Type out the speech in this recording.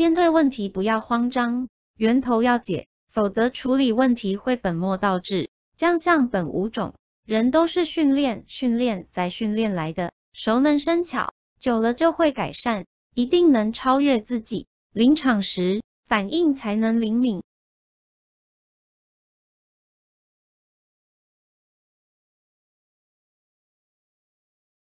面对问题不要慌张源头要解否则处理问题会本末倒置。将相本无种人都是训练训练再训练来的熟能生巧久了就会改善一定能超越自己。临场时反应才能灵敏